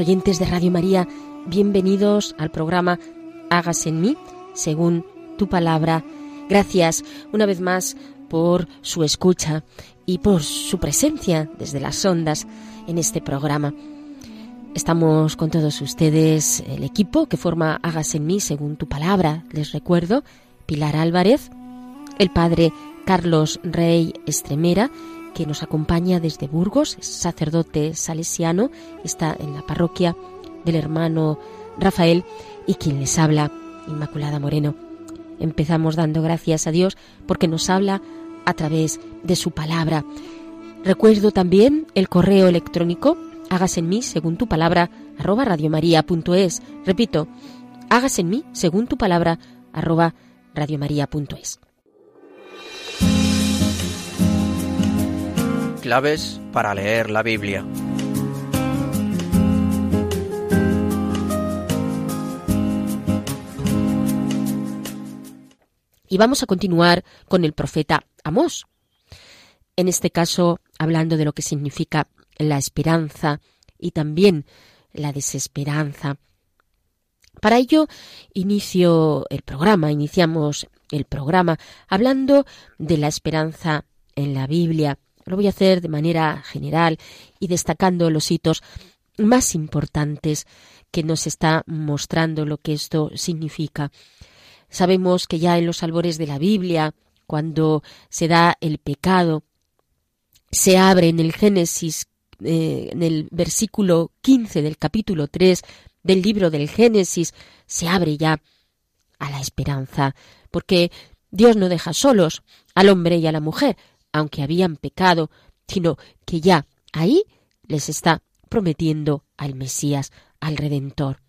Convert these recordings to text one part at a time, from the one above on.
Oyentes de Radio María, bienvenidos al programa Hágase en mí, según tu palabra. Gracias una vez más por su escucha y por su presencia desde las ondas en este programa. Estamos con todos ustedes, el equipo que forma Hágase en mí, según tu palabra. Les recuerdo, Pilar Álvarez, el padre Carlos Rey Estremera, que nos acompaña desde Burgos, sacerdote salesiano, está en la parroquia del hermano Rafael y quien les habla, Inmaculada Moreno. Empezamos dando gracias a Dios porque nos habla a través de su palabra. Recuerdo también el correo electrónico hágase en mí según tu palabra arroba radiomaria.es. Repito, hágase en mí según tu palabra arroba radiomaria.es. Claves para leer la Biblia. Y vamos a continuar con el profeta Amós. En este caso, hablando de lo que significa la esperanza y también la desesperanza. Para ello, inicio el programa, iniciamos el programa hablando de la esperanza en la Biblia. Lo voy a hacer de manera general y destacando los hitos más importantes que nos está mostrando lo que esto significa. Sabemos que ya en los albores de la Biblia, cuando se da el pecado, se abre en el Génesis, eh, en el versículo 15 del capítulo 3 del libro del Génesis, se abre ya a la esperanza, porque Dios no deja solos al hombre y a la mujer, aunque habían pecado, sino que ya ahí les está prometiendo al Mesías, al Redentor.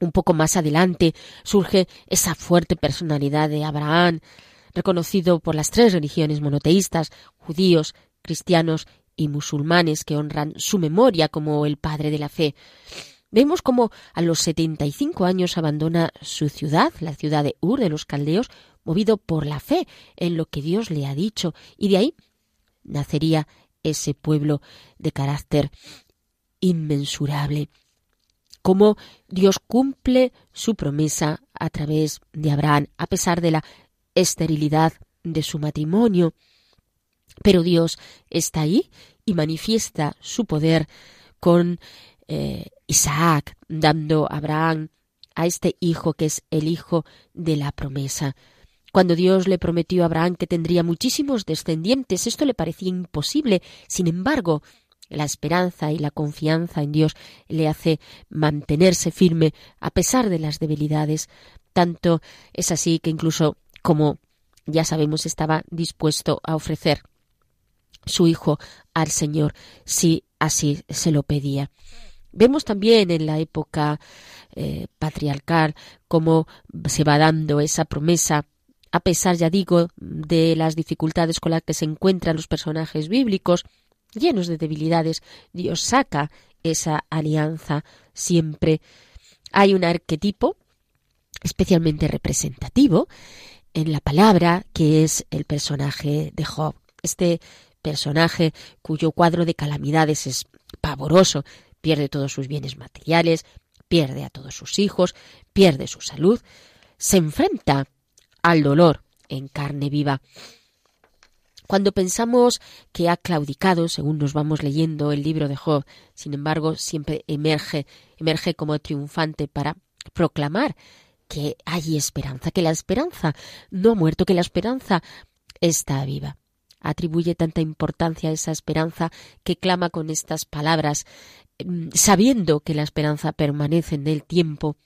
Un poco más adelante surge esa fuerte personalidad de Abraham, reconocido por las tres religiones monoteístas, judíos, cristianos y musulmanes que honran su memoria como el padre de la fe. Vemos cómo a los 75 años abandona su ciudad, la ciudad de Ur de los Caldeos, movido por la fe en lo que Dios le ha dicho, y de ahí nacería ese pueblo de carácter inmensurable. Cómo Dios cumple su promesa a través de Abraham, a pesar de la esterilidad de su matrimonio. Pero Dios está ahí y manifiesta su poder con eh, Isaac, dando a Abraham a este hijo que es el hijo de la promesa. Cuando Dios le prometió a Abraham que tendría muchísimos descendientes, esto le parecía imposible. Sin embargo, la esperanza y la confianza en Dios le hace mantenerse firme a pesar de las debilidades. Tanto es así que incluso como ya sabemos estaba dispuesto a ofrecer su hijo al Señor si así se lo pedía. Vemos también en la época eh, patriarcal cómo se va dando esa promesa a pesar, ya digo, de las dificultades con las que se encuentran los personajes bíblicos, llenos de debilidades, Dios saca esa alianza siempre. Hay un arquetipo especialmente representativo en la palabra que es el personaje de Job. Este personaje cuyo cuadro de calamidades es pavoroso, pierde todos sus bienes materiales, pierde a todos sus hijos, pierde su salud, se enfrenta al dolor en carne viva. Cuando pensamos que ha claudicado, según nos vamos leyendo el libro de Job, sin embargo, siempre emerge, emerge como triunfante para proclamar que hay esperanza, que la esperanza no ha muerto, que la esperanza está viva. Atribuye tanta importancia a esa esperanza que clama con estas palabras, mm, sabiendo que la esperanza permanece en el tiempo.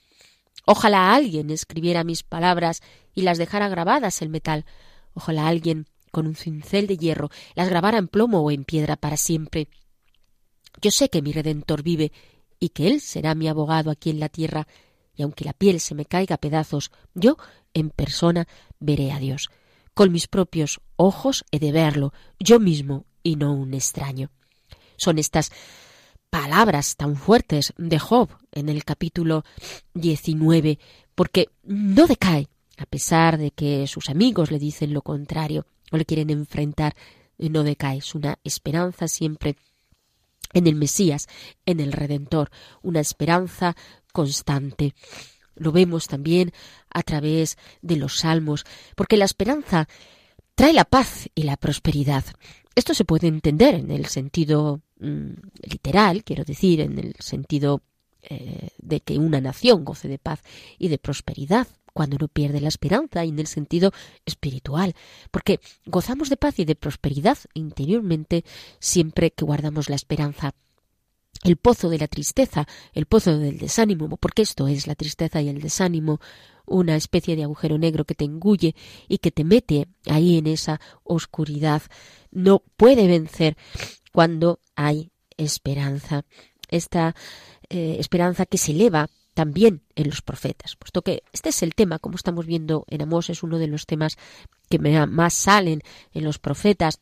Ojalá alguien escribiera mis palabras y las dejara grabadas en metal. Ojalá alguien con un cincel de hierro las grabara en plomo o en piedra para siempre. Yo sé que mi Redentor vive y que Él será mi abogado aquí en la tierra, y aunque la piel se me caiga a pedazos, yo en persona veré a Dios. Con mis propios ojos he de verlo, yo mismo y no un extraño. Son estas palabras tan fuertes de Job en el capítulo 19, porque no decae, a pesar de que sus amigos le dicen lo contrario o le quieren enfrentar, no decae. Es una esperanza siempre en el Mesías, en el Redentor, una esperanza constante. Lo vemos también a través de los salmos, porque la esperanza trae la paz y la prosperidad. Esto se puede entender en el sentido mm, literal, quiero decir, en el sentido eh, de que una nación goce de paz y de prosperidad cuando uno pierde la esperanza y en el sentido espiritual, porque gozamos de paz y de prosperidad interiormente siempre que guardamos la esperanza. El pozo de la tristeza, el pozo del desánimo, porque esto es la tristeza y el desánimo, una especie de agujero negro que te engulle y que te mete ahí en esa oscuridad, no puede vencer cuando hay esperanza. Esta eh, esperanza que se eleva también en los profetas, puesto que este es el tema, como estamos viendo en Amós, es uno de los temas que más salen en los profetas,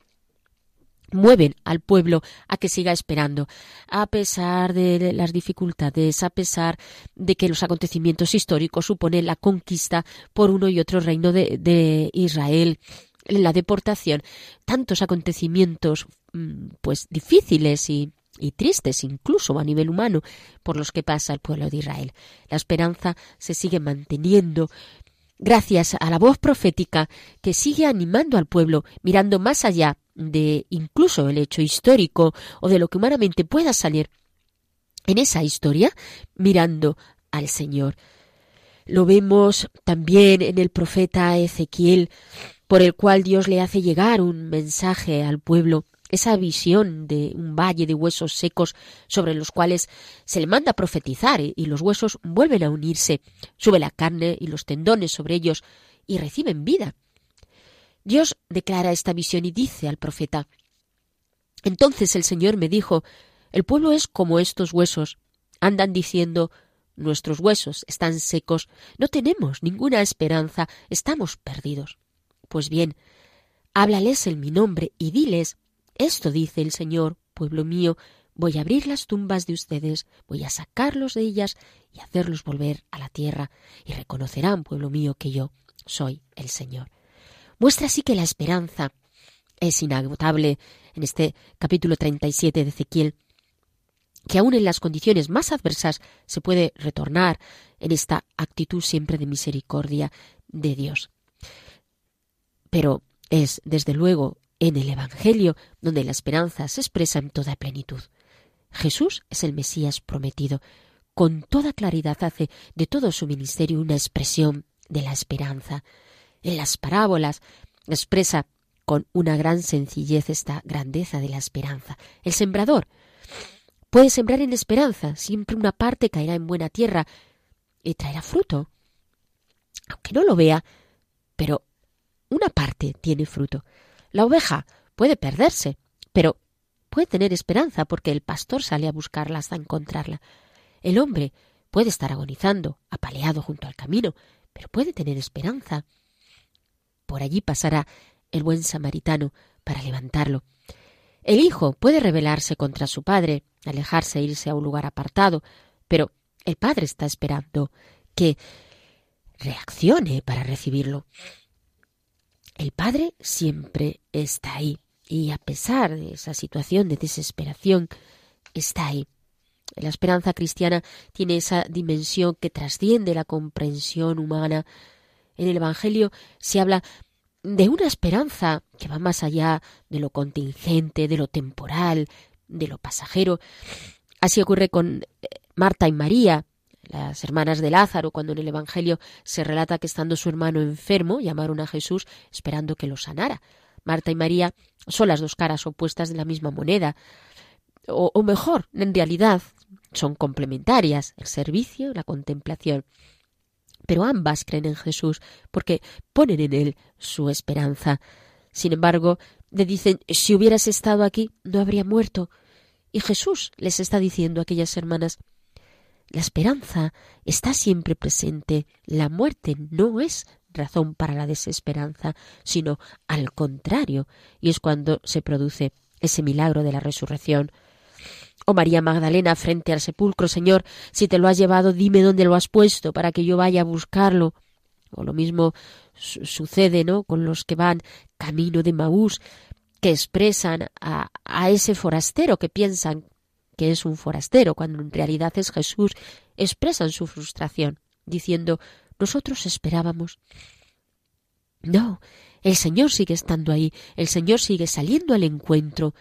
mueven al pueblo a que siga esperando, a pesar de las dificultades, a pesar de que los acontecimientos históricos suponen la conquista por uno y otro reino de, de Israel, la deportación, tantos acontecimientos mm, pues difíciles y y tristes incluso a nivel humano por los que pasa el pueblo de Israel. La esperanza se sigue manteniendo gracias a la voz profética que sigue animando al pueblo, mirando más allá de incluso el hecho histórico o de lo que humanamente pueda salir en esa historia, mirando al Señor. Lo vemos también en el profeta Ezequiel, por el cual Dios le hace llegar un mensaje al pueblo, esa visión de un valle de huesos secos sobre los cuales se le manda profetizar y los huesos vuelven a unirse, sube la carne y los tendones sobre ellos y reciben vida. Dios declara esta visión y dice al profeta, Entonces el Señor me dijo, El pueblo es como estos huesos. Andan diciendo, Nuestros huesos están secos, no tenemos ninguna esperanza, estamos perdidos. Pues bien, háblales en mi nombre y diles, Esto dice el Señor, pueblo mío, voy a abrir las tumbas de ustedes, voy a sacarlos de ellas y hacerlos volver a la tierra, y reconocerán, pueblo mío, que yo soy el Señor muestra así que la esperanza es inagotable en este capítulo 37 de Ezequiel, que aun en las condiciones más adversas se puede retornar en esta actitud siempre de misericordia de Dios. Pero es, desde luego, en el Evangelio donde la esperanza se expresa en toda plenitud. Jesús es el Mesías prometido. Con toda claridad hace de todo su ministerio una expresión de la esperanza en las parábolas expresa con una gran sencillez esta grandeza de la esperanza. El sembrador puede sembrar en esperanza, siempre una parte caerá en buena tierra y traerá fruto. Aunque no lo vea, pero una parte tiene fruto. La oveja puede perderse, pero puede tener esperanza porque el pastor sale a buscarla hasta encontrarla. El hombre puede estar agonizando, apaleado junto al camino, pero puede tener esperanza por allí pasará el buen samaritano para levantarlo. El hijo puede rebelarse contra su padre, alejarse e irse a un lugar apartado, pero el padre está esperando que reaccione para recibirlo. El padre siempre está ahí y a pesar de esa situación de desesperación, está ahí. La esperanza cristiana tiene esa dimensión que trasciende la comprensión humana En el Evangelio se habla de una esperanza que va más allá de lo contingente, de lo temporal, de lo pasajero. Así ocurre con eh, Marta y María, las hermanas de Lázaro, cuando en el Evangelio se relata que estando su hermano enfermo, llamaron a Jesús esperando que lo sanara. Marta y María son las dos caras opuestas de la misma moneda. O, mejor, en realidad, son complementarias, el servicio, la contemplación. Pero ambas creen en Jesús porque ponen en él su esperanza. Sin embargo, le dicen, si hubieras estado aquí, no habría muerto. Y Jesús les está diciendo a aquellas hermanas, la esperanza está siempre presente. La muerte no es razón para la desesperanza, sino al contrario, y es cuando se produce ese milagro de la resurrección. Oh María Magdalena, frente al sepulcro, Señor, si te lo has llevado, dime dónde lo has puesto para que yo vaya a buscarlo. O lo mismo sucede, ¿no? Con los que van camino de Maús, que expresan a, a ese forastero que piensan que es un forastero, cuando en realidad es Jesús, expresan su frustración, diciendo nosotros esperábamos. No, el Señor sigue estando ahí, el Señor sigue saliendo al encuentro.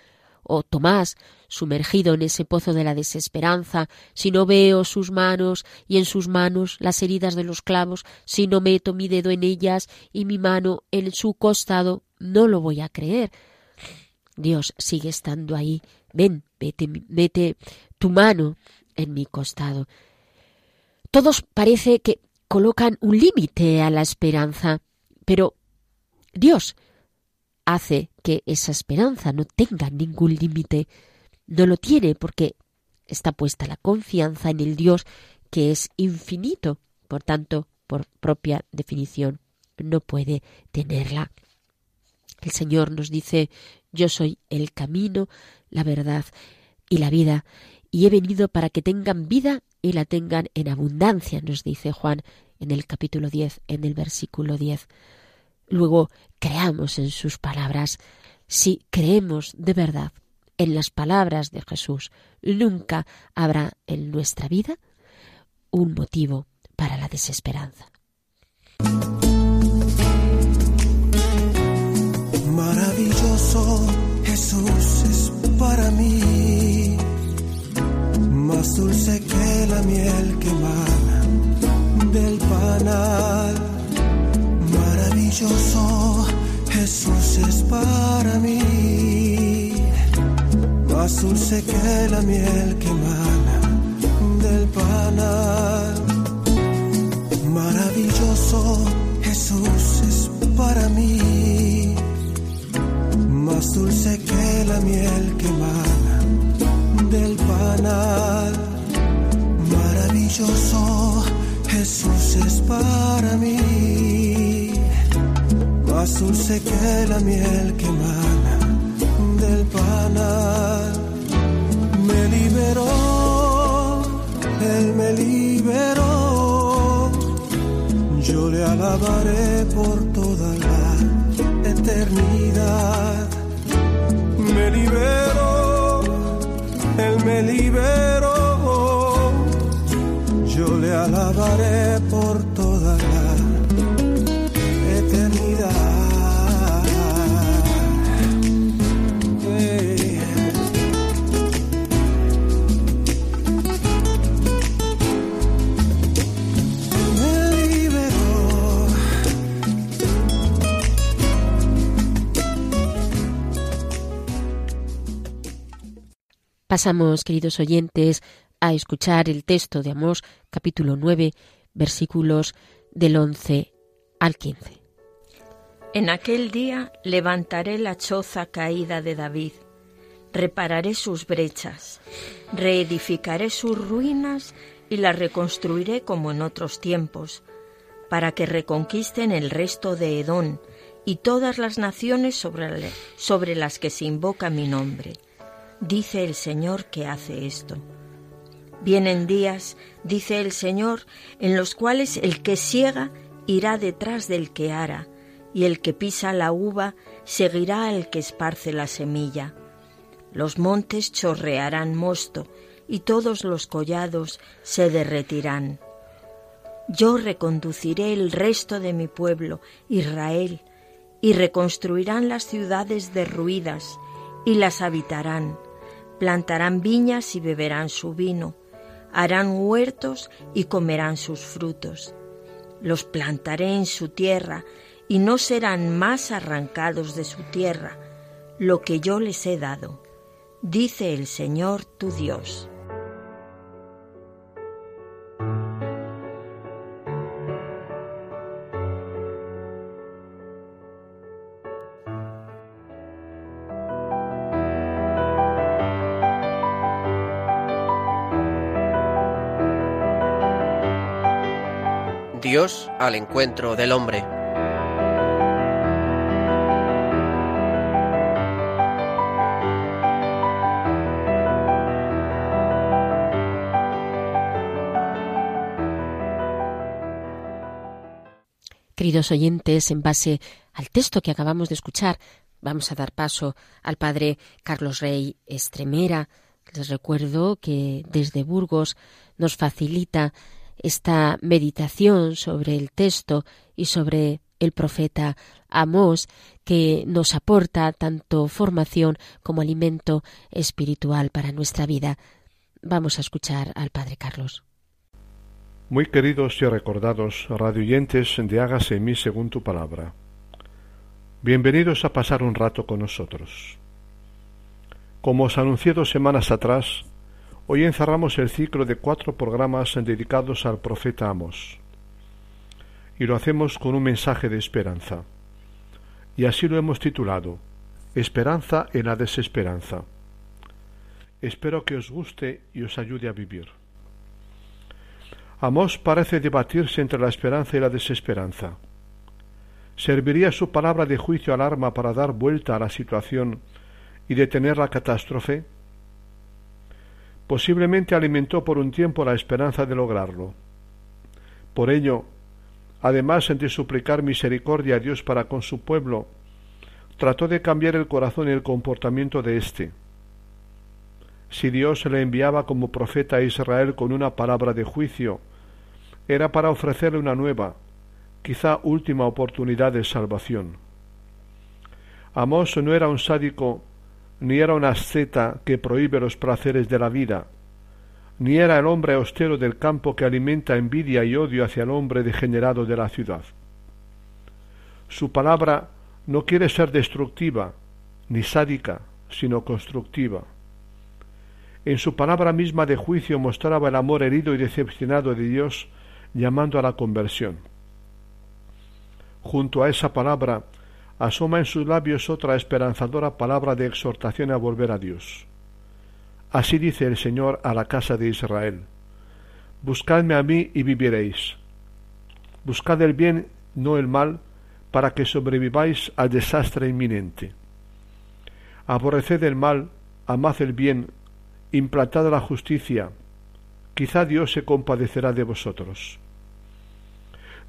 O Tomás, sumergido en ese pozo de la desesperanza, si no veo sus manos y en sus manos las heridas de los clavos, si no meto mi dedo en ellas y mi mano en su costado, no lo voy a creer. Dios sigue estando ahí. Ven, mete tu mano en mi costado. Todos parece que colocan un límite a la esperanza, pero Dios hace que esa esperanza no tenga ningún límite. No lo tiene porque está puesta la confianza en el Dios que es infinito. Por tanto, por propia definición, no puede tenerla. El Señor nos dice, yo soy el camino, la verdad y la vida, y he venido para que tengan vida y la tengan en abundancia, nos dice Juan en el capítulo 10, en el versículo 10. Luego, creamos en sus palabras. Si creemos de verdad en las palabras de Jesús, nunca habrá en nuestra vida un motivo para la desesperanza. Maravilloso Jesús es para mí, más dulce que la miel que emana del panal. Maravilloso Jesús es para mí, más dulce que la miel que emana del panal. Maravilloso Jesús es para mí, más dulce que la miel que emana del panal. Maravilloso Jesús es para mí, más dulce que la miel que emana del panal. Me liberó, Él me liberó, yo le alabaré por toda la eternidad. Me liberó, Él me liberó. Yo le alabaré por Pasamos, queridos oyentes, a escuchar el texto de Amós capítulo 9 versículos del 11 al 15. En aquel día levantaré la choza caída de David, repararé sus brechas, reedificaré sus ruinas y las reconstruiré como en otros tiempos, para que reconquisten el resto de Edón y todas las naciones sobre, sobre las que se invoca mi nombre. Dice el Señor que hace esto. Vienen días, dice el Señor, en los cuales el que siega irá detrás del que ara, y el que pisa la uva seguirá al que esparce la semilla. Los montes chorrearán mosto, y todos los collados se derretirán. Yo reconduciré el resto de mi pueblo, Israel, y reconstruirán las ciudades derruidas, y las habitarán. Plantarán viñas y beberán su vino, harán huertos y comerán sus frutos. Los plantaré en su tierra, y no serán más arrancados de su tierra, lo que yo les he dado, dice el Señor tu Dios. Dios al encuentro del hombre. Queridos oyentes, en base al texto que acabamos de escuchar, vamos a dar paso al padre Carlos Rey Estremera. Les recuerdo que desde Burgos nos facilita esta meditación sobre el texto y sobre el profeta Amós, que nos aporta tanto formación como alimento espiritual para nuestra vida. Vamos a escuchar al Padre Carlos. Muy queridos y recordados radioyentes de Hágase en mí según tu palabra. Bienvenidos a pasar un rato con nosotros. Como os anuncié dos semanas atrás, Hoy encerramos el ciclo de cuatro programas dedicados al profeta Amos. Y lo hacemos con un mensaje de esperanza. Y así lo hemos titulado, Esperanza en la desesperanza. Espero que os guste y os ayude a vivir. Amos parece debatirse entre la esperanza y la desesperanza. ¿Serviría su palabra de juicio alarma para dar vuelta a la situación y detener la catástrofe? Posiblemente alimentó por un tiempo la esperanza de lograrlo. Por ello, además de suplicar misericordia a Dios para con su pueblo, trató de cambiar el corazón y el comportamiento de éste. Si Dios le enviaba como profeta a Israel con una palabra de juicio, era para ofrecerle una nueva, quizá última oportunidad de salvación. Amós no era un sádico ni era una asceta que prohíbe los placeres de la vida, ni era el hombre austero del campo que alimenta envidia y odio hacia el hombre degenerado de la ciudad. Su palabra no quiere ser destructiva, ni sádica, sino constructiva. En su palabra misma de juicio mostraba el amor herido y decepcionado de Dios, llamando a la conversión. Junto a esa palabra asoma en sus labios otra esperanzadora palabra de exhortación a volver a Dios. Así dice el Señor a la casa de Israel. Buscadme a mí y viviréis. Buscad el bien, no el mal, para que sobreviváis al desastre inminente. Aborreced el mal, amad el bien, implantad la justicia. Quizá Dios se compadecerá de vosotros.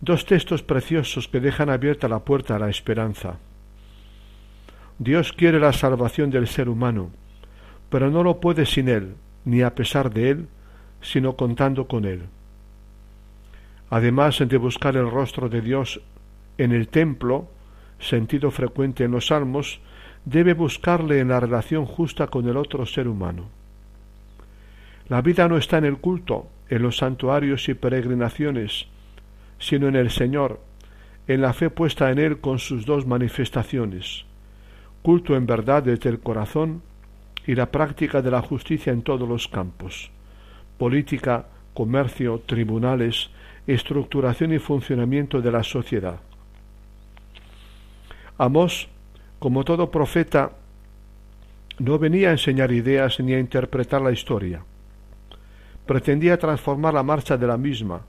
Dos textos preciosos que dejan abierta la puerta a la esperanza. Dios quiere la salvación del ser humano, pero no lo puede sin él, ni a pesar de él, sino contando con él. Además de buscar el rostro de Dios en el templo, sentido frecuente en los salmos, debe buscarle en la relación justa con el otro ser humano. La vida no está en el culto, en los santuarios y peregrinaciones, sino en el Señor, en la fe puesta en Él con sus dos manifestaciones, culto en verdad desde el corazón y la práctica de la justicia en todos los campos, política, comercio, tribunales, estructuración y funcionamiento de la sociedad. Amós, como todo profeta, no venía a enseñar ideas ni a interpretar la historia. Pretendía transformar la marcha de la misma,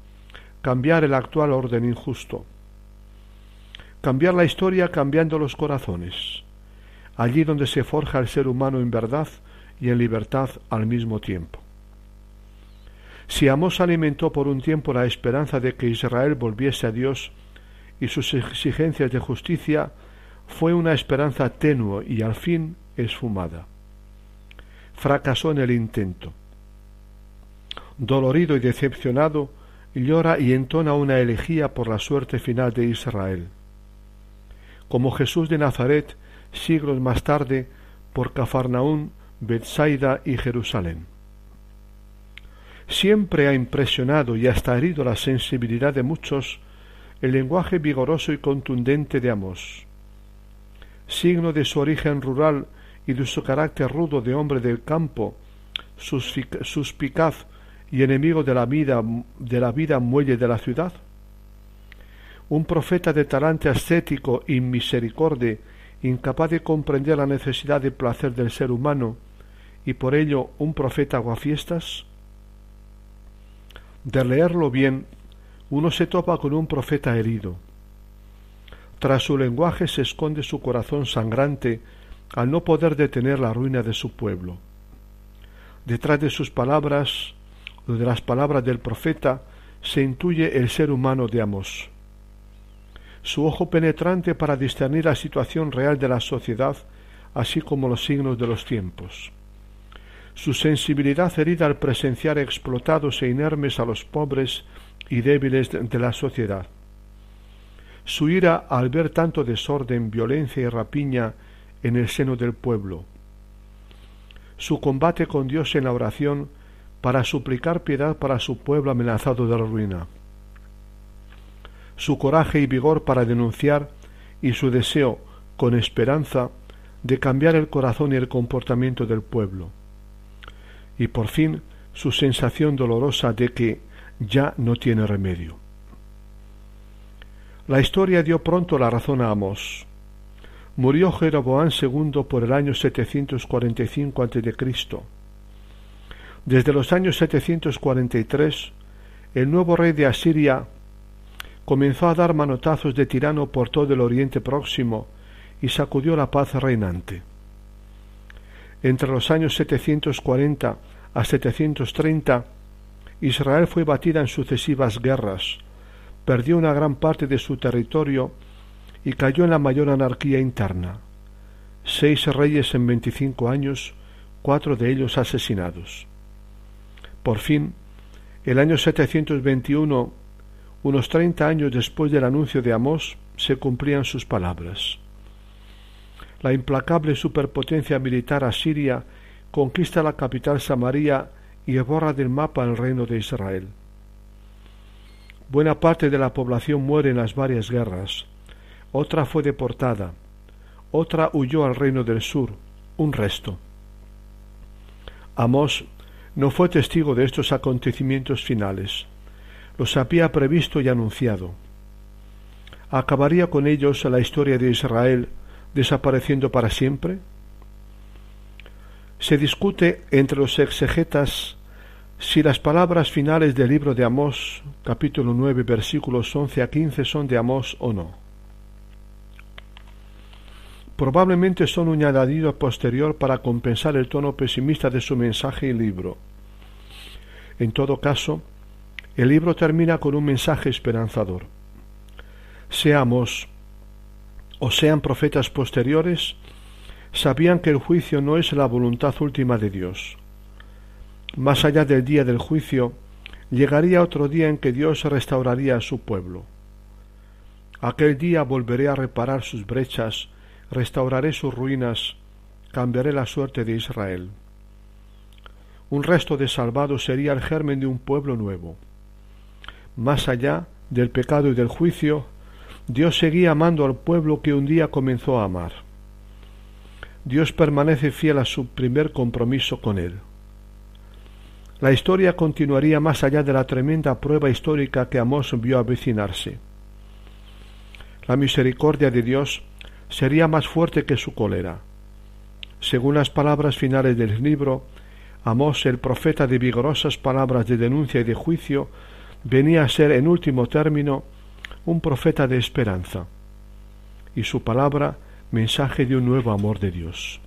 cambiar el actual orden injusto, cambiar la historia cambiando los corazones, allí donde se forja el ser humano en verdad y en libertad al mismo tiempo. Si Amós alimentó por un tiempo la esperanza de que Israel volviese a Dios y sus exigencias de justicia, fue una esperanza tenue y al fin esfumada. Fracasó en el intento. Dolorido y decepcionado, llora y entona una elegía por la suerte final de Israel. Como Jesús de Nazaret, siglos más tarde, por Cafarnaún, Bethsaida y Jerusalén. Siempre ha impresionado y hasta herido la sensibilidad de muchos el lenguaje vigoroso y contundente de Amos. Signo de su origen rural y de su carácter rudo de hombre del campo, suspicaz y enemigo de la vida, de la vida muelle de la ciudad. Un profeta de talante ascético y misericordia, incapaz de comprender la necesidad de placer del ser humano, y por ello un profeta aguafiestas. De leerlo bien, uno se topa con un profeta herido. Tras su lenguaje se esconde su corazón sangrante al no poder detener la ruina de su pueblo. Detrás de sus palabras, de las palabras del profeta, se intuye el ser humano de Amos. Su ojo penetrante para discernir la situación real de la sociedad, así como los signos de los tiempos. Su sensibilidad herida al presenciar explotados e inermes a los pobres y débiles de la sociedad. Su ira al ver tanto desorden, violencia y rapiña en el seno del pueblo. Su combate con Dios en la oración para suplicar piedad para su pueblo amenazado de la ruina. Su coraje y vigor para denunciar y su deseo, con esperanza, de cambiar el corazón y el comportamiento del pueblo. Y por fin su sensación dolorosa de que ya no tiene remedio. La historia dio pronto la razón a Amos. Murió Jeroboam II por el año 745 a.C. Desde los años 743, el nuevo rey de Asiria comenzó a dar manotazos de tirano por todo el Oriente Próximo y sacudió la paz reinante. Entre los años 740 a 730, Israel fue batida en sucesivas guerras, perdió una gran parte de su territorio y cayó en la mayor anarquía interna. Seis reyes en veinticinco años, cuatro de ellos asesinados. Por fin, el año 721, unos treinta años después del anuncio de Amós, se cumplían sus palabras. La implacable superpotencia militar asiria conquista la capital Samaria y borra del mapa el reino de Israel. Buena parte de la población muere en las varias guerras, otra fue deportada, otra huyó al reino del sur, un resto. Amós no fue testigo de estos acontecimientos finales, los había previsto y anunciado. ¿Acabaría con ellos la historia de Israel desapareciendo para siempre? Se discute entre los exegetas si las palabras finales del libro de Amós, capítulo 9, versículos 11 a 15, son de Amós o no. Probablemente son un añadido posterior para compensar el tono pesimista de su mensaje y libro. En todo caso, el libro termina con un mensaje esperanzador. Seamos o sean profetas posteriores, sabían que el juicio no es la voluntad última de Dios. Más allá del día del juicio, llegaría otro día en que Dios restauraría a su pueblo. Aquel día volveré a reparar sus brechas, restauraré sus ruinas, cambiaré la suerte de Israel. Un resto de salvados sería el germen de un pueblo nuevo. Más allá del pecado y del juicio, Dios seguía amando al pueblo que un día comenzó a amar. Dios permanece fiel a su primer compromiso con él. La historia continuaría más allá de la tremenda prueba histórica que Amós vio avecinarse. La misericordia de Dios sería más fuerte que su cólera. Según las palabras finales del libro, Amós, el profeta de vigorosas palabras de denuncia y de juicio, venía a ser en último término un profeta de esperanza, y su palabra mensaje de un nuevo amor de Dios.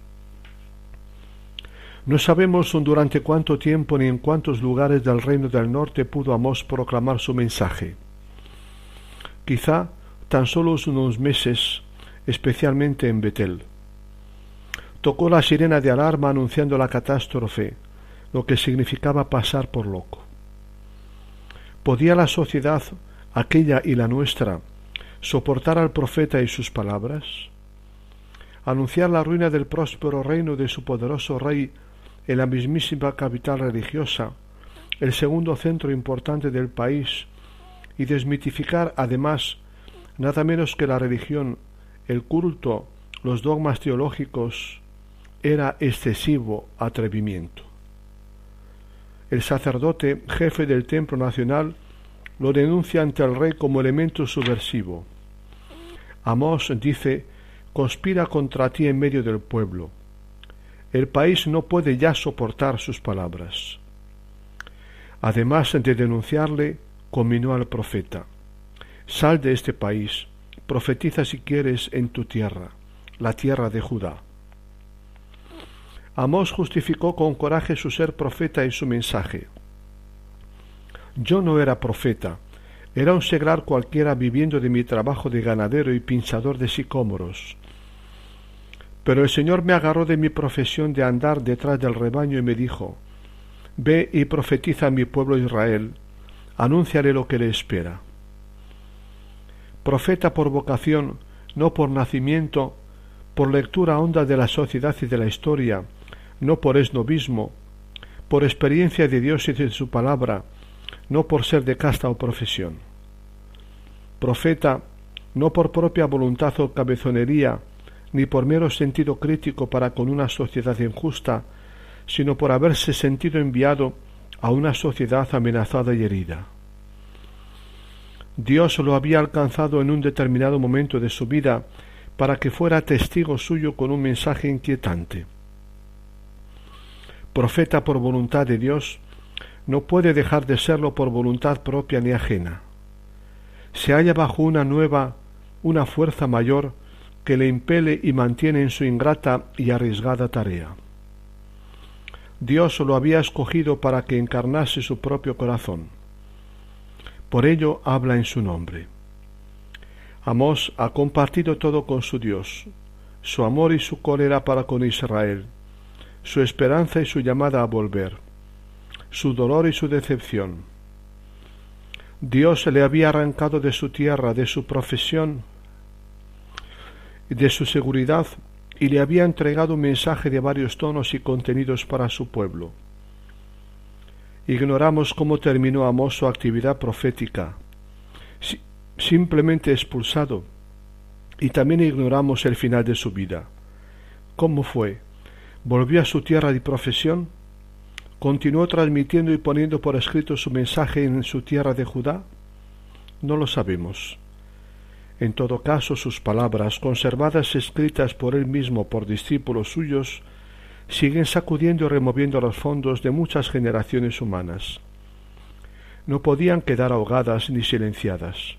No sabemos durante cuánto tiempo ni en cuántos lugares del reino del norte pudo Amós proclamar su mensaje. Quizá tan solo unos meses, especialmente en Betel. Tocó la sirena de alarma anunciando la catástrofe, lo que significaba pasar por loco. ¿Podía la sociedad, aquella y la nuestra, soportar al profeta y sus palabras? Anunciar la ruina del próspero reino de su poderoso rey en la mismísima capital religiosa, el segundo centro importante del país, y desmitificar además nada menos que la religión, el culto, los dogmas teológicos, era excesivo atrevimiento. El sacerdote, jefe del Templo Nacional, lo denuncia ante el rey como elemento subversivo. Amós dice, conspira contra ti en medio del pueblo. El país no puede ya soportar sus palabras. Además de denunciarle, combinó al profeta. Sal de este país, profetiza si quieres en tu tierra, la tierra de Judá. Amós justificó con coraje su ser profeta y su mensaje. Yo no era profeta, era un seglar cualquiera viviendo de mi trabajo de ganadero y pinchador de sicómoros. Pero el Señor me agarró de mi profesión de andar detrás del rebaño y me dijo, Ve y profetiza a mi pueblo Israel, anúnciale lo que le espera. Profeta por vocación, no por nacimiento, por lectura honda de la sociedad y de la historia, no por esnovismo, por experiencia de Dios y de su palabra, no por ser de casta o profesión. Profeta, no por propia voluntad o cabezonería, ni por mero sentido crítico para con una sociedad injusta, sino por haberse sentido enviado a una sociedad amenazada y herida. Dios lo había alcanzado en un determinado momento de su vida para que fuera testigo suyo con un mensaje inquietante. Profeta por voluntad de Dios, no puede dejar de serlo por voluntad propia ni ajena. Se halla bajo una nueva, una fuerza mayor que le impele y mantiene en su ingrata y arriesgada tarea. Dios lo había escogido para que encarnase su propio corazón. Por ello habla en su nombre. Amós ha compartido todo con su Dios, su amor y su cólera para con Israel, su esperanza y su llamada a volver, su dolor y su decepción. Dios le había arrancado de su tierra, de su profesión, de su seguridad, y le había entregado un mensaje de varios tonos y contenidos para su pueblo. Ignoramos cómo terminó Amós su actividad profética, simplemente expulsado, y también ignoramos el final de su vida. ¿Cómo fue? ¿Volvió a su tierra de profesión? ¿Continuó transmitiendo y poniendo por escrito su mensaje en su tierra de Judá? No lo sabemos. En todo caso, sus palabras, conservadas escritas por él mismo por discípulos suyos, siguen sacudiendo y removiendo los fondos de muchas generaciones humanas. No podían quedar ahogadas ni silenciadas.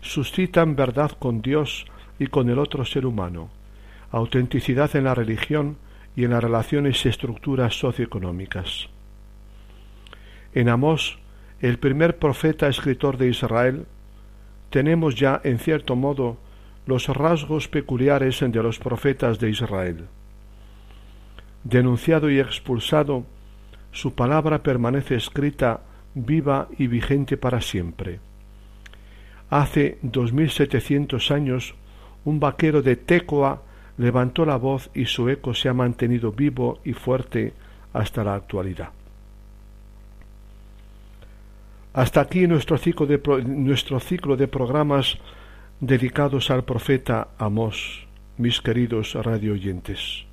Suscitan verdad con Dios y con el otro ser humano, autenticidad en la religión y en las relaciones y estructuras socioeconómicas. En Amós, el primer profeta escritor de Israel, tenemos ya, en cierto modo, los rasgos peculiares de los profetas de Israel. Denunciado y expulsado, su palabra permanece escrita, viva y vigente para siempre. Hace dos mil setecientos años, un vaquero de Tecoa levantó la voz y su eco se ha mantenido vivo y fuerte hasta la actualidad. Hasta aquí nuestro ciclo de, nuestro ciclo de programas dedicados al profeta Amós, mis queridos radio oyentes.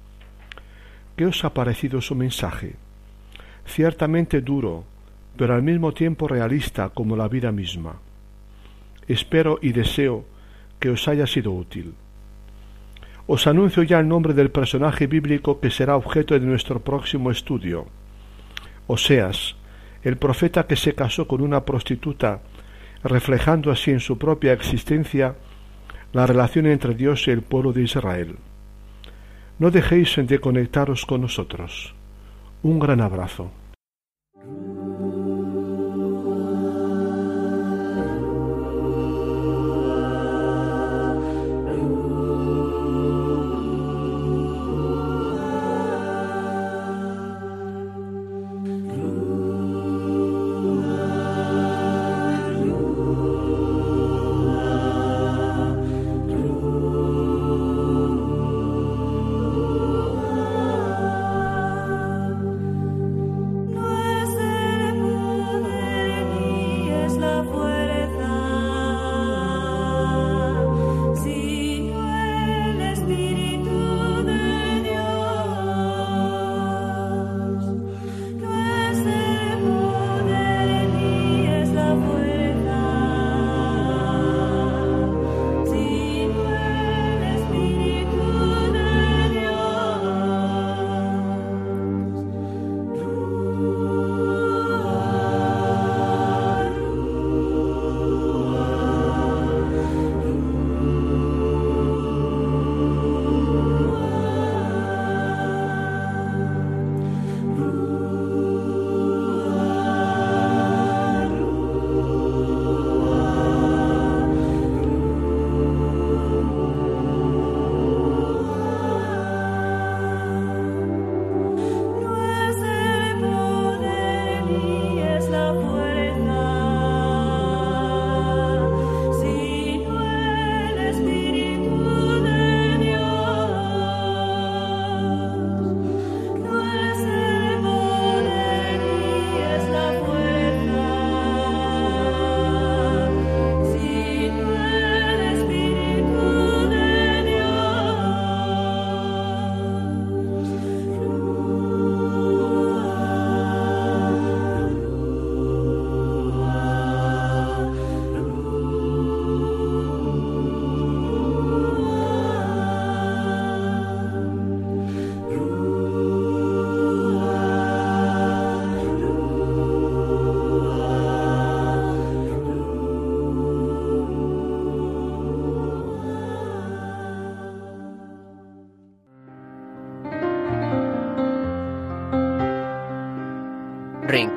¿Qué os ha parecido su mensaje? Ciertamente duro, pero al mismo tiempo realista como la vida misma. Espero y deseo que os haya sido útil. Os anuncio ya el nombre del personaje bíblico que será objeto de nuestro próximo estudio. Oseas, el profeta que se casó con una prostituta, reflejando así en su propia existencia la relación entre Dios y el pueblo de Israel. No dejéis de conectaros con nosotros. Un gran abrazo.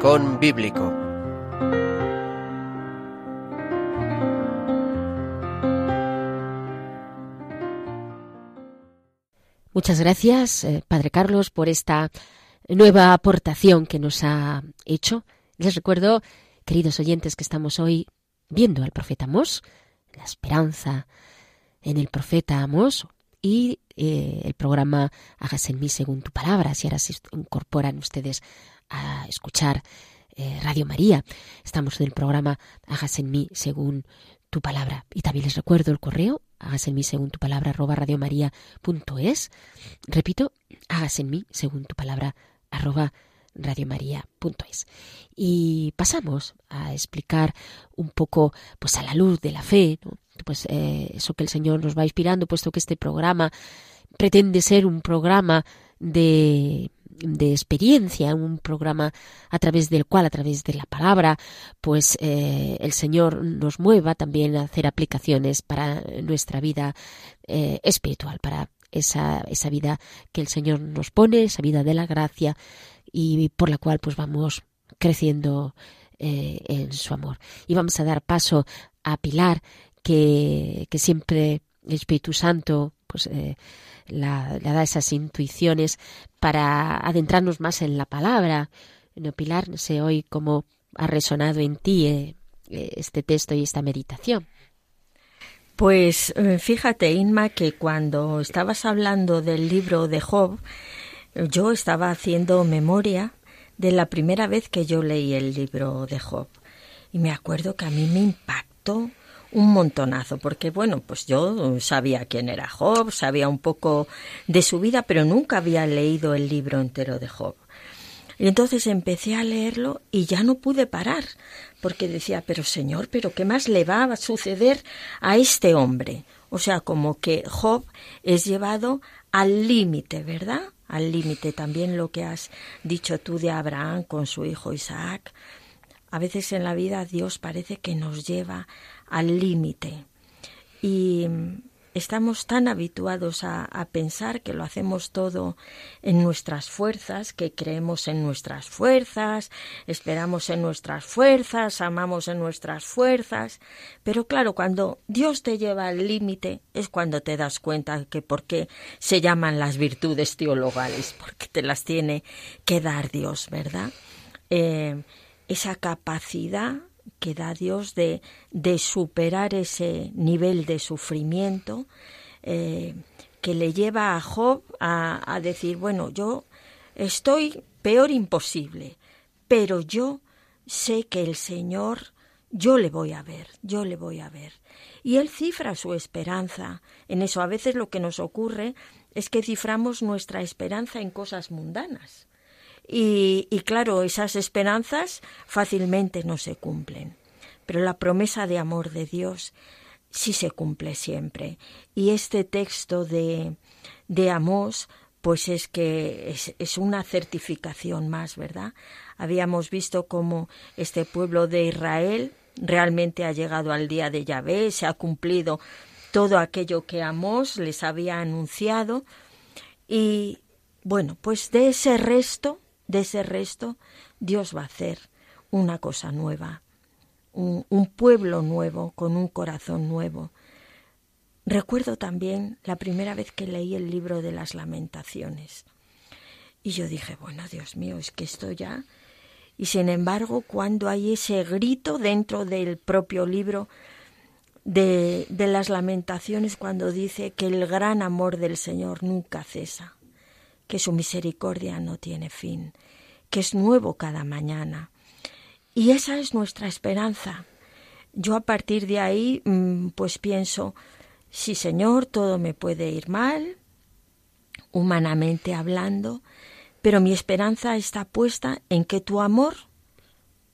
Rincón Bíblico. Muchas gracias, eh, Padre Carlos, por esta nueva aportación que nos ha hecho. Les recuerdo, queridos oyentes, que estamos hoy viendo al profeta Amós, la esperanza en el profeta Amós y eh, el programa Hágase en mí según tu palabra, si ahora se incorporan ustedes a escuchar eh, Radio María. Estamos en el programa Hágase en mí según tu palabra. Y también les recuerdo el correo, hágase en mí según tu palabra, arroba radiomaria.es. Repito, hágase en mí según tu palabra, arroba radiomaria.es. Y pasamos a explicar un poco, pues a la luz de la fe, pues eh, eso que el Señor nos va inspirando, puesto que este programa pretende ser un programa de de experiencia, un programa a través del cual, a través de la palabra, pues eh, el Señor nos mueva también a hacer aplicaciones para nuestra vida eh, espiritual, para esa, esa vida que el Señor nos pone, esa vida de la gracia y por la cual pues vamos creciendo eh, en su amor. Y vamos a dar paso a Pilar, que, que siempre el Espíritu Santo pues la, da esas intuiciones para adentrarnos más en la palabra. No, Pilar, no sé hoy cómo ha resonado en ti eh, eh, este texto y esta meditación. Pues eh, fíjate, Inma, que cuando estabas hablando del libro de Job, yo estaba haciendo memoria de la primera vez que yo leí el libro de Job. Y me acuerdo que a mí me impactó un montonazo, porque bueno, pues yo sabía quién era Job, sabía un poco de su vida, pero nunca había leído el libro entero de Job. Y entonces empecé a leerlo y ya no pude parar, porque decía, pero Señor, pero ¿qué más le va a suceder a este hombre? O sea, como que Job es llevado al límite, ¿verdad? Al límite también lo que has dicho tú de Abraham con su hijo Isaac. A veces en la vida Dios parece que nos lleva al límite. Y estamos tan habituados a, pensar que lo hacemos todo en nuestras fuerzas, que creemos en nuestras fuerzas, esperamos en nuestras fuerzas, amamos en nuestras fuerzas. Pero claro, cuando Dios te lleva al límite es cuando te das cuenta que por qué se llaman las virtudes teologales, porque te las tiene que dar Dios, ¿verdad? Eh, esa capacidad que da Dios de, de superar ese nivel de sufrimiento eh, que le lleva a Job a, a decir, bueno, yo estoy peor imposible, pero yo sé que el Señor, yo le voy a ver, yo le voy a ver. Y él cifra su esperanza en eso. A veces lo que nos ocurre es que ciframos nuestra esperanza en cosas mundanas. Y, claro, esas esperanzas fácilmente no se cumplen. Pero la promesa de amor de Dios sí se cumple siempre. Y este texto de, de Amós, pues es que es, una certificación más, ¿verdad? Habíamos visto cómo este pueblo de Israel realmente ha llegado al día de Yahvé, se ha cumplido todo aquello que Amós les había anunciado. Y bueno, pues de ese resto de ese resto, Dios va a hacer una cosa nueva, un, pueblo nuevo, con un corazón nuevo. Recuerdo también la primera vez que leí el libro de las lamentaciones. Y yo dije, bueno, Dios mío, es que esto ya... Y sin embargo, cuando hay ese grito dentro del propio libro de, de las lamentaciones, cuando dice que el gran amor del Señor nunca cesa, que su misericordia no tiene fin, que es nuevo cada mañana. Y esa es nuestra esperanza. Yo a partir de ahí, mm, pues pienso, sí Señor, todo me puede ir mal, humanamente hablando, pero mi esperanza está puesta en que tu amor,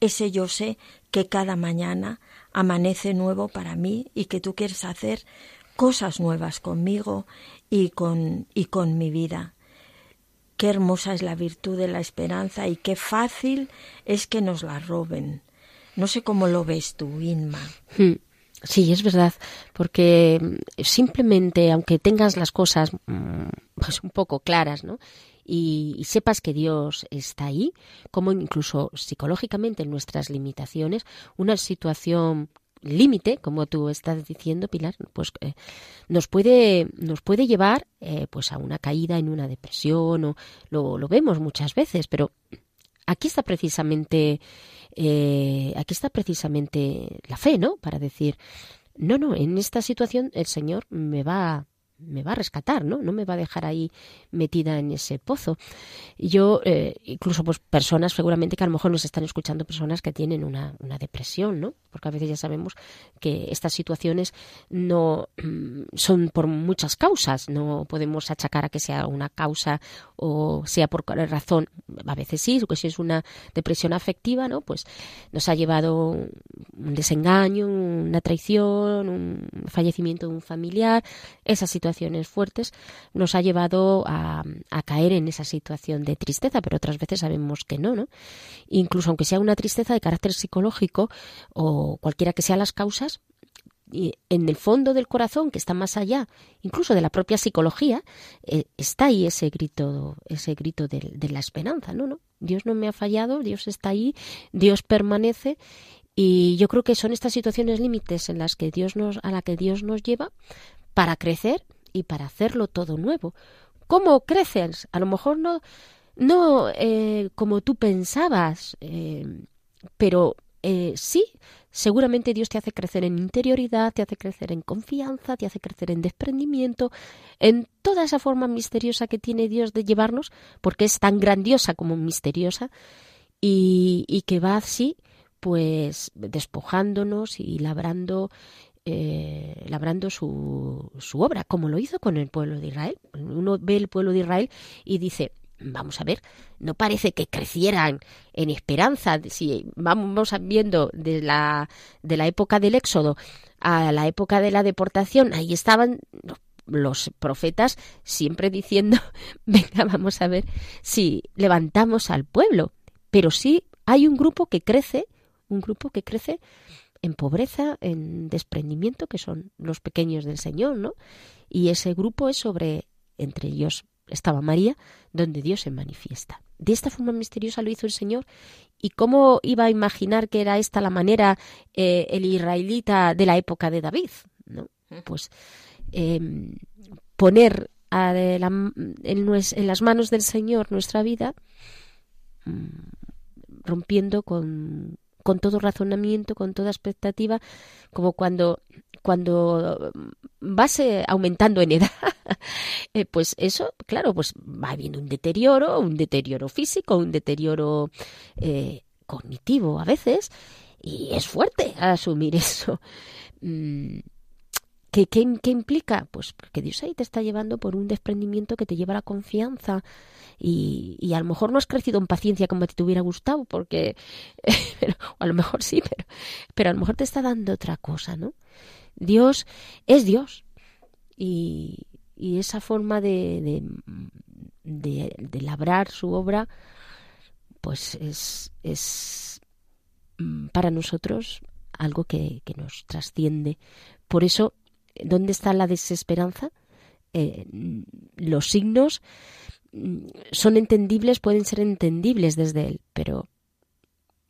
ese yo sé que cada mañana amanece nuevo para mí y que tú quieres hacer cosas nuevas conmigo y con, y con mi vida. Qué hermosa es la virtud de la esperanza y qué fácil es que nos la roben. No sé cómo lo ves tú, Inma. Hmm. Sí, es verdad, porque simplemente, aunque tengas las cosas mm, pues un poco claras, ¿no? y, sepas que Dios está ahí, como incluso psicológicamente en nuestras limitaciones, una situación límite, como tú estás diciendo, Pilar, pues eh, nos puede nos puede llevar eh, pues a una caída en una depresión o lo, lo vemos muchas veces, pero aquí está precisamente eh, aquí está precisamente la fe, ¿no? Para decir no, no, en esta situación el Señor me va me va a rescatar, ¿no? No me va a dejar ahí metida en ese pozo. Yo, eh, incluso pues personas, seguramente que a lo mejor nos están escuchando personas que tienen una, una depresión, ¿no? Porque a veces ya sabemos que estas situaciones no mm, son por muchas causas, no podemos achacar a que sea una causa o sea por razón, a veces sí, que si es una depresión afectiva, ¿no? Pues nos ha llevado un desengaño, una traición, un fallecimiento de un familiar, esa situación situaciones fuertes nos ha llevado a, caer en esa situación de tristeza, pero otras veces sabemos que no, ¿no? Incluso aunque sea una tristeza de carácter psicológico o cualquiera que sean las causas, en el fondo del corazón, que está más allá, incluso de la propia psicología, eh, está ahí ese grito, ese grito de, de, la esperanza, ¿no? ¿no? Dios no me ha fallado, Dios está ahí, Dios permanece y yo creo que son estas situaciones límites en las que Dios nos, a la que Dios nos lleva para crecer y para hacerlo todo nuevo. ¿Cómo creces? A lo mejor no, no eh, como tú pensabas, eh, pero eh, sí, seguramente Dios te hace crecer en interioridad, te hace crecer en confianza, te hace crecer en desprendimiento, en toda esa forma misteriosa que tiene Dios de llevarnos, porque es tan grandiosa como misteriosa, y, y que va así, pues despojándonos y labrando eh, labrando su, su obra, como lo hizo con el pueblo de Israel. Uno ve el pueblo de Israel y dice, vamos a ver, no parece que crecieran en esperanza. Si vamos viendo de la, de la época del Éxodo a la época de la deportación, ahí estaban los profetas siempre diciendo, venga, vamos a ver si levantamos al pueblo. Pero sí hay un grupo que crece, un grupo que crece en pobreza, en desprendimiento, que son los pequeños del Señor, ¿no? Y ese grupo es sobre, entre ellos estaba María, donde Dios se manifiesta. De esta forma misteriosa lo hizo el Señor. ¿Y cómo iba a imaginar que era esta la manera eh, el israelita de la época de David? ¿no? Pues em, poner en, en, las manos del Señor nuestra vida, mm, rompiendo con, con todo razonamiento, con toda expectativa, como cuando, cuando vas eh, aumentando en edad, eh, pues eso, claro, pues va habiendo un deterioro, un deterioro físico, un deterioro eh, cognitivo a veces, y es fuerte asumir eso. Mm, ¿Qué, qué, implica? Pues que Dios ahí te está llevando por un desprendimiento que te lleva a la confianza y, y a lo mejor no has crecido en paciencia como te hubiera gustado, porque pero, a lo mejor sí, pero, pero a lo mejor te está dando otra cosa, ¿no? Dios es Dios y, y esa forma de, de, de, labrar su obra, pues es, es mm, para nosotros algo que, que nos trasciende. Por eso ¿Dónde está la desesperanza? Eh, los signos mm, son entendibles, pueden ser entendibles desde él, pero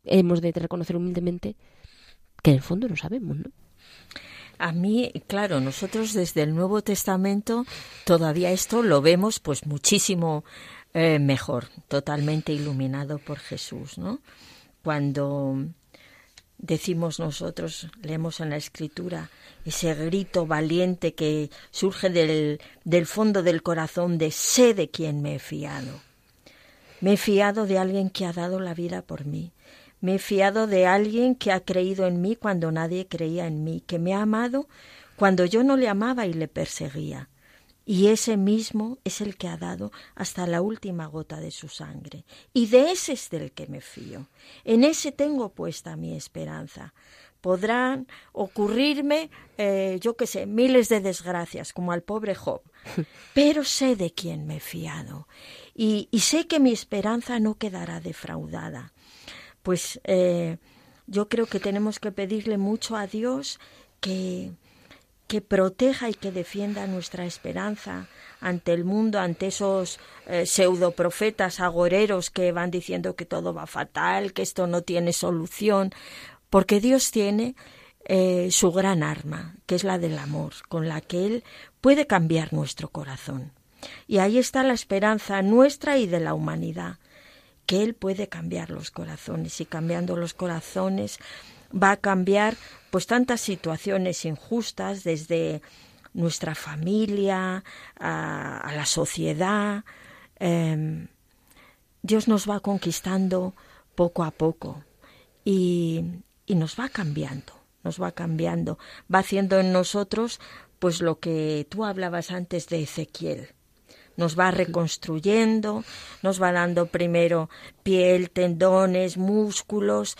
hemos de reconocer humildemente que en el fondo no sabemos, ¿no? A mí, claro, nosotros desde el Nuevo Testamento todavía esto lo vemos pues muchísimo eh, mejor, totalmente iluminado por Jesús, ¿no? Cuando decimos nosotros, leemos en la escritura, ese grito valiente que surge del, del fondo del corazón de sé de quién me he fiado. Me he fiado de alguien que ha dado la vida por mí. Me he fiado de alguien que ha creído en mí cuando nadie creía en mí, que me ha amado cuando yo no le amaba y le perseguía y ese mismo es el que ha dado hasta la última gota de su sangre. Y de ese es del que me fío. En ese tengo puesta mi esperanza. Podrán ocurrirme, eh, yo qué sé, miles de desgracias, como al pobre Job, pero sé de quién me he fiado. Y, sé que mi esperanza no quedará defraudada. Pues eh, yo creo que tenemos que pedirle mucho a Dios que, que proteja y que defienda nuestra esperanza ante el mundo, ante esos eh, pseudoprofetas agoreros que van diciendo que todo va fatal, que esto no tiene solución, porque Dios tiene eh, su gran arma, que es la del amor, con la que Él puede cambiar nuestro corazón. Y ahí está la esperanza nuestra y de la humanidad, que Él puede cambiar los corazones y cambiando los corazones va a cambiar pues tantas situaciones injustas desde nuestra familia a, la sociedad. Em, Dios nos va conquistando poco a poco y, y nos va cambiando, nos va cambiando, va haciendo en nosotros pues lo que tú hablabas antes de Ezequiel, nos va reconstruyendo, nos va dando primero piel, tendones, músculos,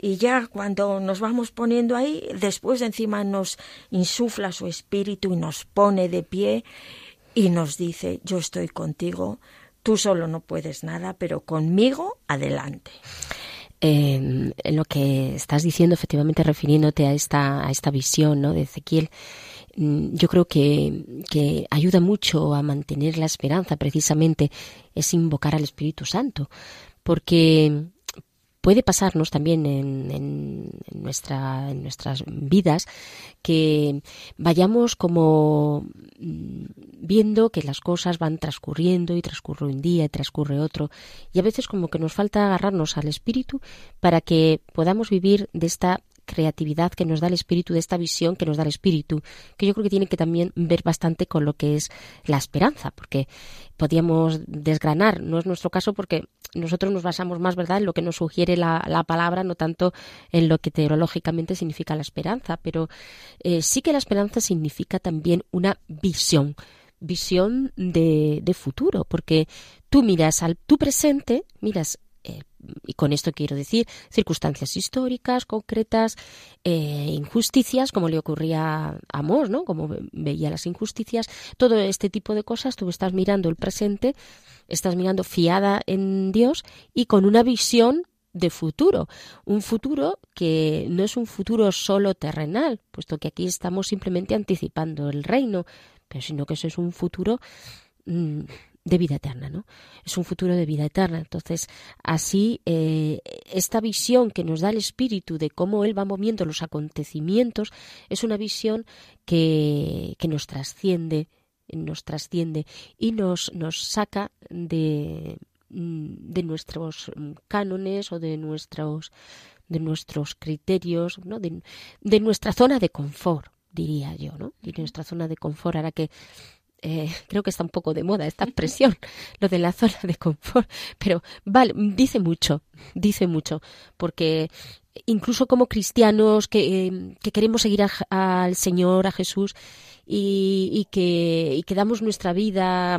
y ya cuando nos vamos poniendo ahí, después encima nos insufla su espíritu y nos pone de pie y nos dice, yo estoy contigo, tú solo no puedes nada, pero conmigo adelante. en lo que estás diciendo, efectivamente refiriéndote a esta, a esta visión ¿no? de Ezequiel, mm, yo creo que, que ayuda mucho a mantener la esperanza, precisamente, es invocar al Espíritu Santo, porque puede pasarnos también en, nuestra, en nuestras vidas que vayamos como mm, viendo que las cosas van transcurriendo y transcurre un día y transcurre otro. Y a veces como que nos falta agarrarnos al espíritu para que podamos vivir de esta creatividad que nos da el espíritu, de esta visión que nos da el espíritu, que yo creo que tiene que también ver bastante con lo que es la esperanza, porque podíamos desgranar, no es nuestro caso porque nosotros nos basamos más, ¿verdad?, en lo que nos sugiere la, palabra, no tanto en lo que teológicamente significa la esperanza, pero eh, sí que la esperanza significa también una visión, visión de, de futuro, porque tú miras al tu presente, miras eh, y con esto quiero decir circunstancias históricas concretas, eh, injusticias, como le ocurría a Amós, ¿no? Como veía las injusticias, todo este tipo de cosas, tú estás mirando el presente, estás mirando fiada en Dios y con una visión de futuro, un futuro que no es un futuro solo terrenal, puesto que aquí estamos simplemente anticipando el reino, pero sino que eso es un futuro mm, de vida eterna, ¿no? Es un futuro de vida eterna. Entonces, así, eh, esta visión que nos da el Espíritu de cómo Él va moviendo los acontecimientos es una visión que, que nos trasciende, nos trasciende y nos, nos saca de, mm, de nuestros cánones o de nuestros de nuestros criterios, ¿no? de, de nuestra zona de confort, diría yo, ¿no? De nuestra zona de confort, ahora que eh, creo que está un poco de moda esta expresión, lo de la zona de confort, pero vale, dice mucho, dice mucho, porque incluso como cristianos que, eh, que queremos seguir al Señor, a Jesús, y, y, que, y que damos nuestra vida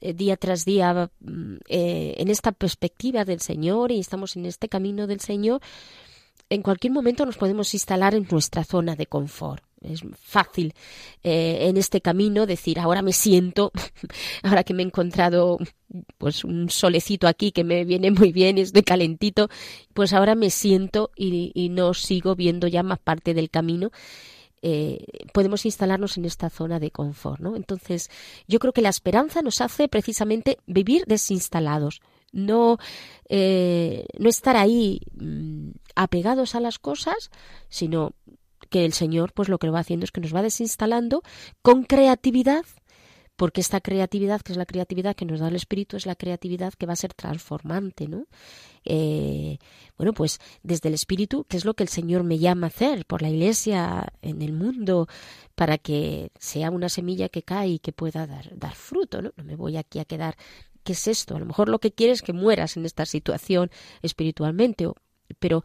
eh, día tras día en esta perspectiva del Señor y estamos en este camino del Señor, en cualquier momento nos podemos instalar en nuestra zona de confort. Es fácil eh, en este camino decir, ahora me siento, ahora que me he encontrado pues un solecito aquí que me viene muy bien, estoy calentito, pues ahora me siento y, no sigo viendo ya más parte del camino. Eh, podemos instalarnos en esta zona de confort, ¿no? Entonces, yo creo que la esperanza nos hace precisamente vivir desinstalados, no, eh, no estar ahí mm, apegados a las cosas, sino que el Señor pues lo que va haciendo es que nos va desinstalando con creatividad, porque esta creatividad, que es la creatividad que nos da el Espíritu, es la creatividad que va a ser transformante, ¿no? Eh, bueno, pues desde el Espíritu, que es lo que el Señor me llama a hacer por la Iglesia en el mundo, para que sea una semilla que cae y que pueda dar, fruto, ¿no? No me voy aquí a quedar ¿qué es esto? A lo mejor lo que quieres es que mueras en esta situación espiritualmente, pero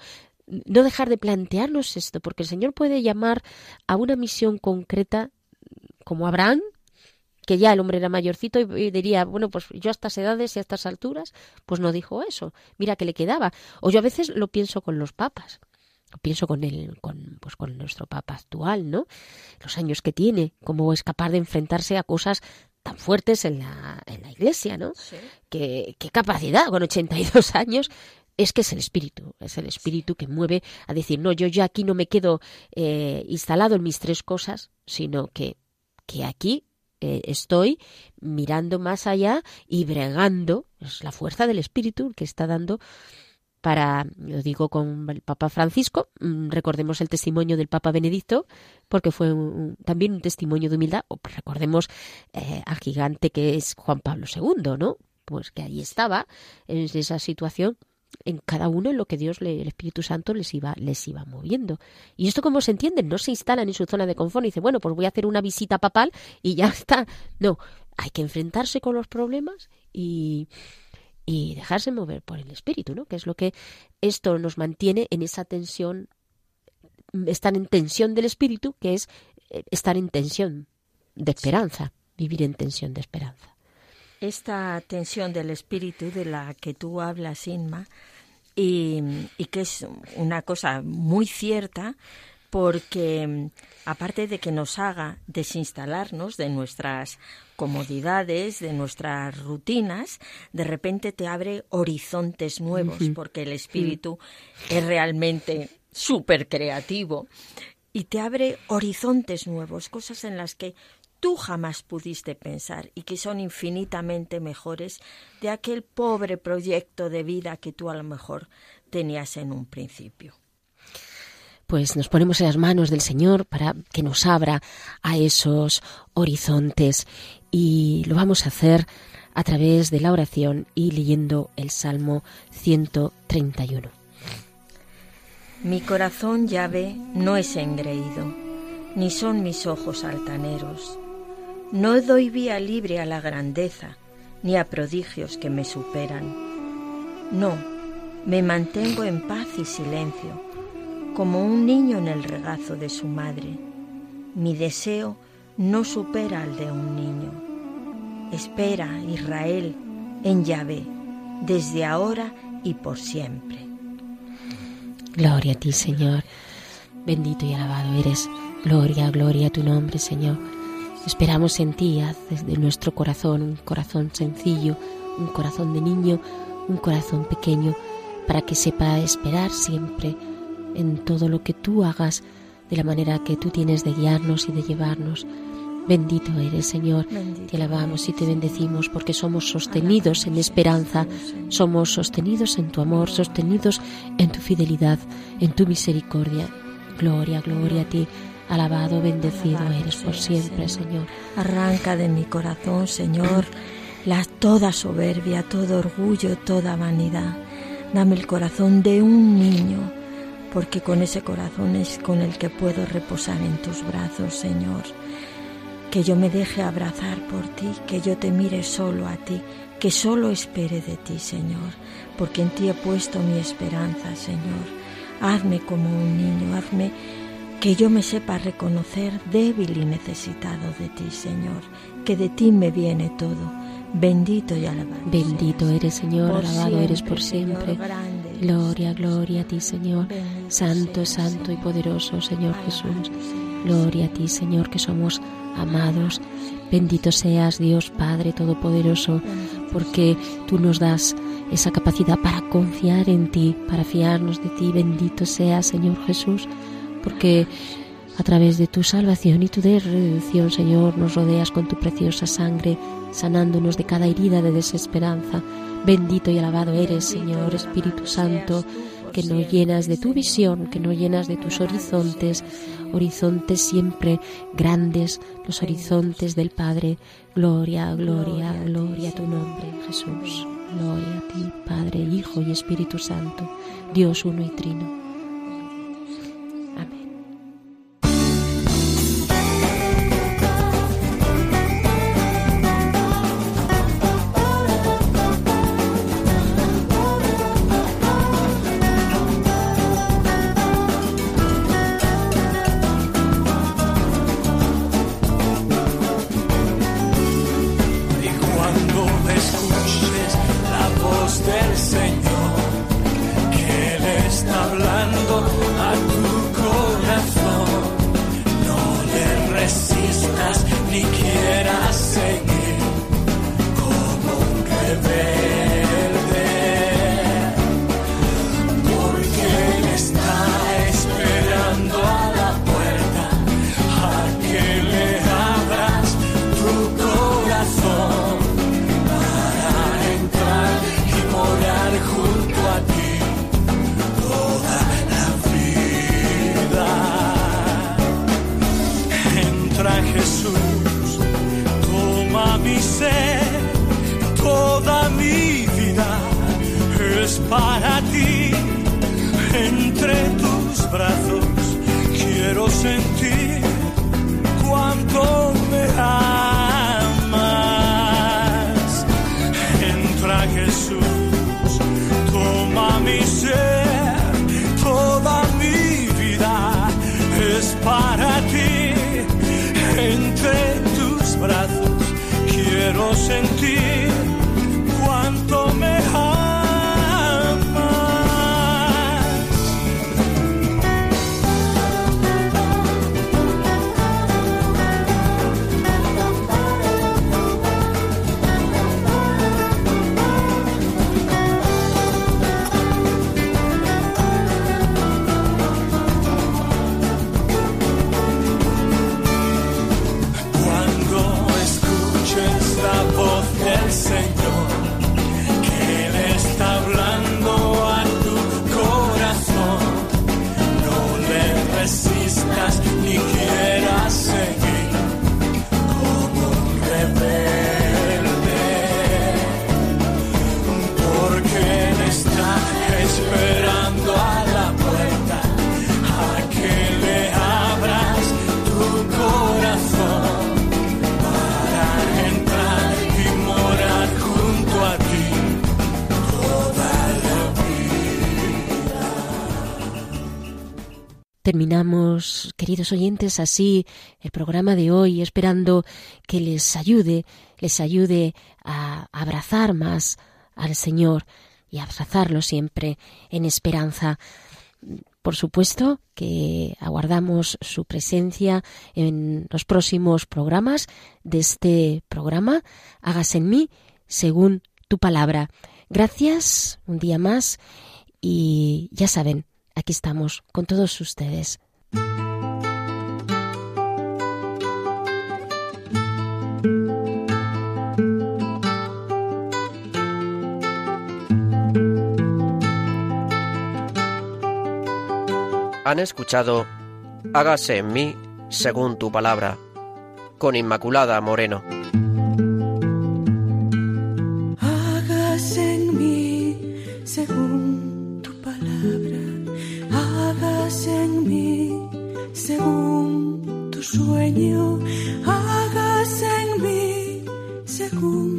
no dejar de plantearnos esto, porque el Señor puede llamar a una misión concreta como Abraham, que ya el hombre era mayorcito y diría, bueno, pues yo a estas edades y a estas alturas, pues no dijo eso, mira que le quedaba. O yo a veces lo pienso con los papas, lo pienso con el, con, pues con nuestro papa actual, ¿no? Los años que tiene, cómo es capaz de enfrentarse a cosas tan fuertes en la, en la iglesia, ¿no? Qué, qué capacidad, con 82 años, es que es el espíritu, es el espíritu que mueve a decir, no, yo ya aquí no me quedo eh, instalado en mis tres cosas, sino que, que aquí eh, estoy mirando más allá y bregando, es la fuerza del espíritu que está dando para, lo digo con el Papa Francisco, mm, recordemos el testimonio del Papa Benedicto, porque fue también un testimonio de humildad, o recordemos eh, al gigante que es Juan Pablo II, ¿no? Pues que ahí estaba, en esa situación, en cada uno en lo que Dios, el Espíritu Santo les iba, les iba moviendo. Y esto como se entiende, no se instalan en su zona de confort y dice, bueno, pues voy a hacer una visita papal y ya está. No, hay que enfrentarse con los problemas y, y dejarse mover por el Espíritu, ¿no? Que es lo que esto nos mantiene en esa tensión, estar en tensión del Espíritu, que es eh, estar en tensión de esperanza, vivir en tensión de esperanza. Esta tensión del espíritu de la que tú hablas, Inma, y, que es una cosa muy cierta, porque aparte de que nos haga desinstalarnos de nuestras comodidades, de nuestras rutinas, de repente te abre horizontes nuevos, porque el espíritu es realmente súper creativo y te abre horizontes nuevos, cosas en las que tú jamás pudiste pensar y que son infinitamente mejores de aquel pobre proyecto de vida que tú a lo mejor tenías en un principio. Pues nos ponemos en las manos del Señor para que nos abra a esos horizontes y lo vamos a hacer a través de la oración y leyendo el Salmo 131. Mi corazón llave no es engreído, ni son mis ojos altaneros no doy vía libre a la grandeza, ni a prodigios que me superan. No, me mantengo en paz y silencio, como un niño en el regazo de su madre. Mi deseo no supera al de un niño. Espera, Israel, en Yahvé, desde ahora y por siempre. Gloria a ti, Señor. Bendito y alabado eres. Gloria, gloria a tu nombre, Señor. Esperamos en ti, haz desde nuestro corazón un corazón sencillo, un corazón de niño, un corazón pequeño, para que sepa esperar siempre en todo lo que tú hagas, de la manera que tú tienes de guiarnos y de llevarnos. Bendito eres, Señor. Te alabamos y te bendecimos porque somos sostenidos en esperanza, somos sostenidos en tu amor, sostenidos en tu fidelidad, en tu misericordia. Gloria, gloria a ti. Alabado, bendecido eres por siempre, Señor. Arranca de mi corazón, Señor, la toda soberbia, todo orgullo, toda vanidad. Dame el corazón de un niño, porque con ese corazón es con el que puedo reposar en tus brazos, Señor. Que yo me deje abrazar por ti, que yo te mire solo a ti, que solo espere de ti, Señor, porque en ti he puesto mi esperanza, Señor. Hazme como un niño, hazme que yo me sepa reconocer débil y necesitado de ti, Señor, que de ti me viene todo. Bendito y alabado. Bendito eres, Señor, alabado eres por siempre. gloria, gloria a ti, Señor. santo, santo y poderoso, Señor Jesús. Gloria a ti, Señor, que somos amados. Bendito seas, Dios Padre Todopoderoso, porque tú nos das esa capacidad para confiar en ti, para fiarnos de ti. Bendito seas, Señor Jesús porque a través de tu salvación y tu redención, Señor, nos rodeas con tu preciosa sangre, sanándonos de cada herida de desesperanza. Bendito y alabado eres, Señor Espíritu Santo, que nos llenas de tu visión, que nos llenas de tus horizontes, horizontes siempre grandes, los horizontes del Padre. Gloria, gloria, gloria a tu nombre, Jesús. Gloria a ti, Padre, Hijo y Espíritu Santo, Dios uno y trino. toda mi vida es para ti. Entre tus brazos quiero sentir cuánto me amas. Terminamos, queridos oyentes, así el programa de hoy, esperando que les ayude, les ayude a abrazar más al Señor y abrazarlo siempre en esperanza. Por supuesto que aguardamos su presencia en los próximos programas de este programa. Hágase en mí según tu palabra. Gracias un día más y ya saben, aquí estamos con todos ustedes. Han escuchado Hágase en mí según tu palabra, con Inmaculada Moreno. Sueño, hágase en mí según